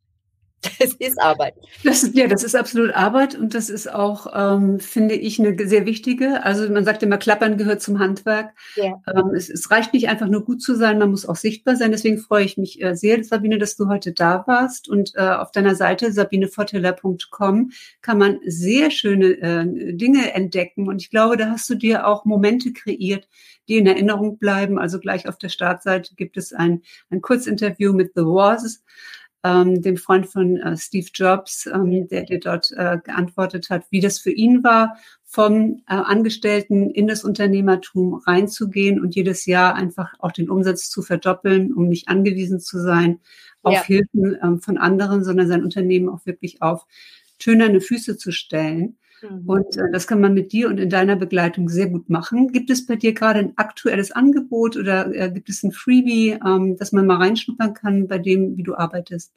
Das ist Arbeit. Das ist, ja, das ist absolut Arbeit und das ist auch, ähm, finde ich, eine sehr wichtige. Also man sagt immer, Klappern gehört zum Handwerk. Ja. Ähm, es, es, reicht nicht einfach nur gut zu sein, man muss auch sichtbar sein. Deswegen freue ich mich äh, sehr, Sabine, dass du heute da warst. Und äh, auf deiner Seite sabineforteller.com kann man sehr schöne äh, Dinge entdecken. Und ich glaube, da hast du dir auch Momente kreiert, die in Erinnerung bleiben. Also gleich auf der Startseite gibt es ein, ein Kurzinterview mit The Wars ähm, dem Freund von äh, Steve Jobs, ähm, der dir dort äh, geantwortet hat, wie das für ihn war, vom äh, Angestellten in das Unternehmertum reinzugehen und jedes Jahr einfach auch den Umsatz zu verdoppeln, um nicht angewiesen zu sein auf ja. Hilfen ähm, von anderen, sondern sein Unternehmen auch wirklich auf schönerne Füße zu stellen. Mhm. Und äh, das kann man mit dir und in deiner Begleitung sehr gut machen. Gibt es bei dir gerade ein aktuelles Angebot oder äh, gibt es ein Freebie, ähm, dass man mal reinschnuppern kann bei dem, wie du arbeitest?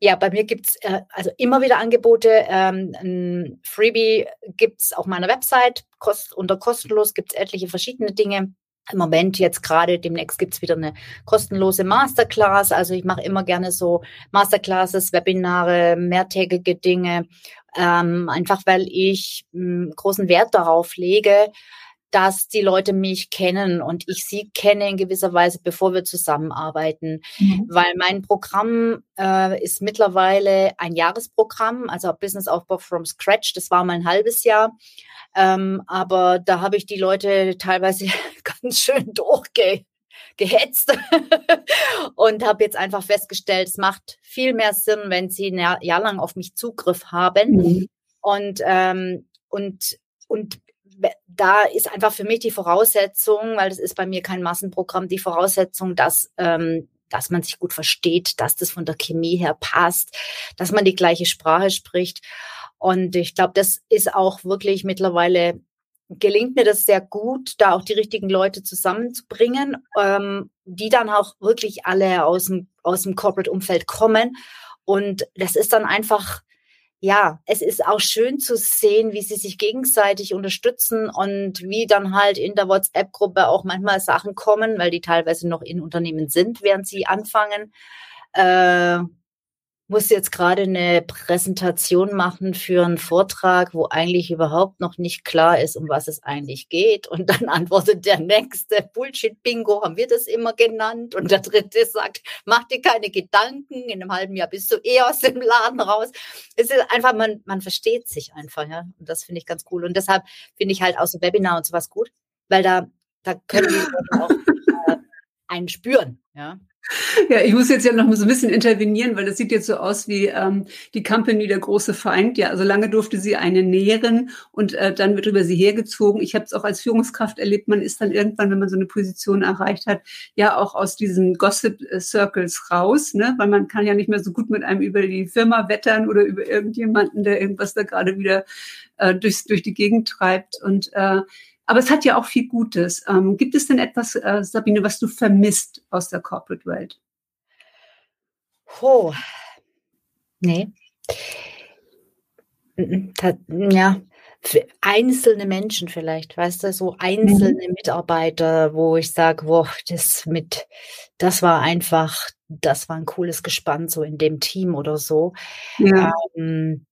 Ja, bei mir gibt's äh, also immer wieder Angebote. Ähm, ein Freebie gibt's auf meiner Website. Kost, unter kostenlos gibt's etliche verschiedene Dinge. Im Moment jetzt gerade, demnächst gibt's wieder eine kostenlose Masterclass. Also ich mache immer gerne so Masterclasses, Webinare, mehrtägige Dinge, ähm, einfach weil ich mh, großen Wert darauf lege, dass die Leute mich kennen und ich sie kenne in gewisser Weise, bevor wir zusammenarbeiten. Mhm. Weil mein Programm äh, ist mittlerweile ein Jahresprogramm, also Business Aufbau from Scratch. Das war mal ein halbes Jahr. Ähm, aber da habe ich die Leute teilweise ganz schön durchge gehetzt und habe jetzt einfach festgestellt, es macht viel mehr Sinn, wenn sie ein Jahr lang auf mich Zugriff haben. Mhm. Und, ähm, und, und da ist einfach für mich die Voraussetzung, weil das ist bei mir kein Massenprogramm, die Voraussetzung, dass ähm, dass man sich gut versteht, dass das von der Chemie her passt, dass man die gleiche Sprache spricht. Und ich glaube, das ist auch wirklich mittlerweile gelingt mir das sehr gut, da auch die richtigen Leute zusammenzubringen, ähm, die dann auch wirklich alle aus dem, aus dem Corporate-Umfeld kommen. Und das ist dann einfach, ja, es ist auch schön zu sehen, wie sie sich gegenseitig unterstützen und wie dann halt in der WhatsApp-Gruppe auch manchmal Sachen kommen, weil die teilweise noch in Unternehmen sind, während sie anfangen. Äh, muss jetzt gerade eine Präsentation machen für einen Vortrag, wo eigentlich überhaupt noch nicht klar ist, um was es eigentlich geht. Und dann antwortet der nächste, Bullshit-Bingo haben wir das immer genannt. Und der dritte sagt, mach dir keine Gedanken, in einem halben Jahr bist du eh aus dem Laden raus. Es ist einfach, man, man versteht sich einfach, ja. Und das finde ich ganz cool. Und deshalb finde ich halt auch so Webinar und sowas gut, weil da, da können die auch äh, einen spüren, ja. Ja, ich muss jetzt ja noch so ein bisschen intervenieren, weil das sieht jetzt so aus wie ähm, die Company, der große Feind. Ja, also lange durfte sie eine nähren und äh, dann wird über sie hergezogen. Ich habe es auch als Führungskraft erlebt, man ist dann irgendwann, wenn man so eine Position erreicht hat, ja auch aus diesen Gossip-Circles raus, ne? weil man kann ja nicht mehr so gut mit einem über die Firma wettern oder über irgendjemanden, der irgendwas da gerade wieder äh, durchs, durch die Gegend treibt. Und äh, aber es hat ja auch viel Gutes. Ähm, gibt es denn etwas, äh, Sabine, was du vermisst aus der Corporate Welt? Oh, nee. Ja, einzelne Menschen vielleicht, weißt du, so einzelne mhm. Mitarbeiter, wo ich sage, boah, das mit, das war einfach, das war ein cooles Gespann so in dem Team oder so. Ja. Ähm,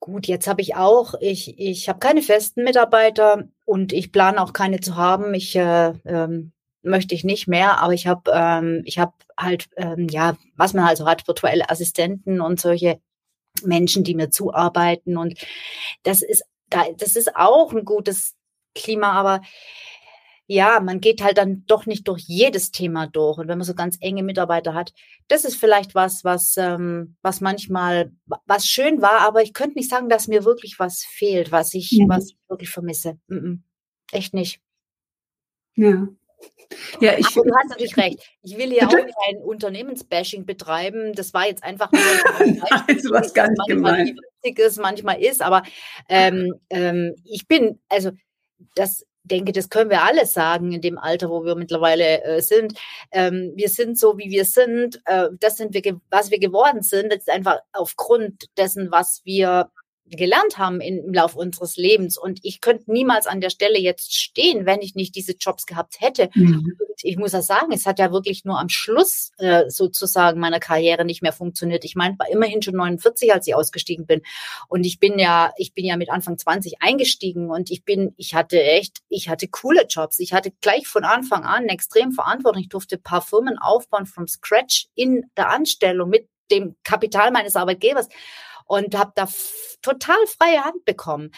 gut, jetzt habe ich auch, ich, ich habe keine festen Mitarbeiter und ich plane auch keine zu haben. Ich äh, ähm, möchte ich nicht mehr, aber ich habe ähm, ich habe halt ähm, ja, was man also hat, virtuelle Assistenten und solche Menschen, die mir zuarbeiten und das ist das ist auch ein gutes Klima, aber ja, man geht halt dann doch nicht durch jedes Thema durch. Und wenn man so ganz enge Mitarbeiter hat, das ist vielleicht was, was, ähm, was manchmal, was schön war, aber ich könnte nicht sagen, dass mir wirklich was fehlt, was ich, mhm. was ich wirklich vermisse. Mm -mm. Echt nicht. Ja. Ja, ich, Aber du hast natürlich recht. Ich will hier auch kein Unternehmensbashing betreiben. Das war jetzt einfach nur ein Beispiel, was gar nicht ist, manchmal ist. Aber ähm, ähm, ich bin, also das denke, das können wir alle sagen in dem Alter, wo wir mittlerweile äh, sind. Ähm, wir sind so, wie wir sind. Äh, das sind wir, was wir geworden sind. Das ist einfach aufgrund dessen, was wir gelernt haben im Laufe unseres Lebens. Und ich könnte niemals an der Stelle jetzt stehen, wenn ich nicht diese Jobs gehabt hätte. Mhm. Ich muss ja sagen, es hat ja wirklich nur am Schluss äh, sozusagen meiner Karriere nicht mehr funktioniert. Ich meine, war immerhin schon 49, als ich ausgestiegen bin. Und ich bin ja, ich bin ja mit Anfang 20 eingestiegen und ich bin, ich hatte echt, ich hatte coole Jobs. Ich hatte gleich von Anfang an extrem Verantwortung. Ich durfte ein paar Firmen aufbauen from scratch in der Anstellung mit dem Kapital meines Arbeitgebers und habe da total freie Hand bekommen.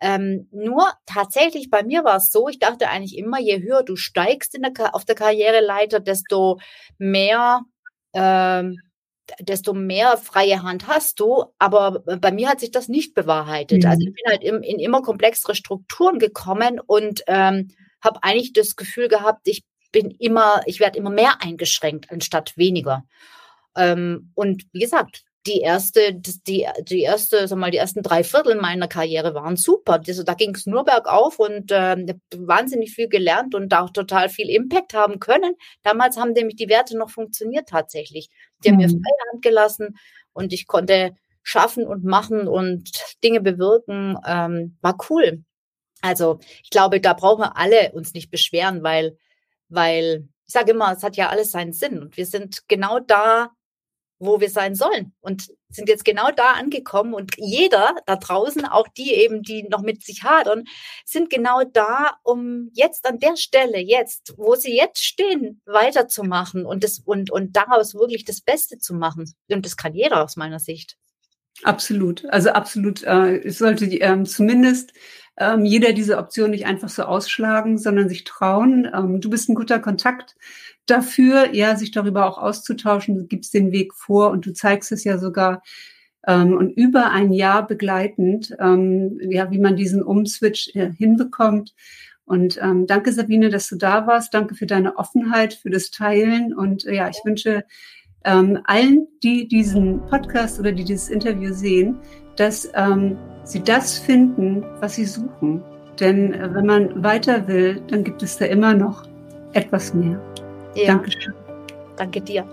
Ähm, nur tatsächlich bei mir war es so, ich dachte eigentlich immer, je höher du steigst in der, auf der Karriereleiter, desto mehr ähm, desto mehr freie Hand hast du. Aber bei mir hat sich das nicht bewahrheitet. Mhm. Also ich bin halt in, in, immer komplexere Strukturen gekommen und ähm, habe eigentlich das Gefühl gehabt, ich bin immer, ich werde immer mehr eingeschränkt anstatt weniger. Ähm, und wie gesagt, die erste, die, die erste, sag mal, die ersten drei Viertel meiner Karriere waren super. Also, da ging es nur bergauf und äh, wahnsinnig viel gelernt und auch total viel Impact haben können. Damals haben nämlich die Werte noch funktioniert tatsächlich. Die haben mhm. mir freie Hand gelassen und ich konnte schaffen und machen und Dinge bewirken. Ähm, war cool. Also ich glaube, da brauchen wir alle uns nicht beschweren, weil, weil ich sage immer, es hat ja alles seinen Sinn und wir sind genau da, wo wir sein sollen und sind jetzt genau da angekommen und jeder da draußen, auch die eben, die noch mit sich hadern, sind genau da, um jetzt an der Stelle, jetzt, wo sie jetzt stehen, weiterzumachen und das und und daraus wirklich das Beste zu machen. Und das kann jeder aus meiner Sicht. Absolut, also absolut. Äh, es sollte ähm, zumindest ähm, jeder diese Option nicht einfach so ausschlagen, sondern sich trauen. Ähm, du bist ein guter Kontakt dafür, ja, sich darüber auch auszutauschen. Du gibst den Weg vor und du zeigst es ja sogar. Ähm, und über ein Jahr begleitend, ähm, ja, wie man diesen Umswitch äh, hinbekommt. Und ähm, danke, Sabine, dass du da warst. Danke für deine Offenheit, für das Teilen. Und äh, ja, ich wünsche ähm, allen, die diesen Podcast oder die dieses Interview sehen, dass ähm, sie das finden, was sie suchen. Denn äh, wenn man weiter will, dann gibt es da immer noch etwas mehr. Ja. Dankeschön. Danke dir.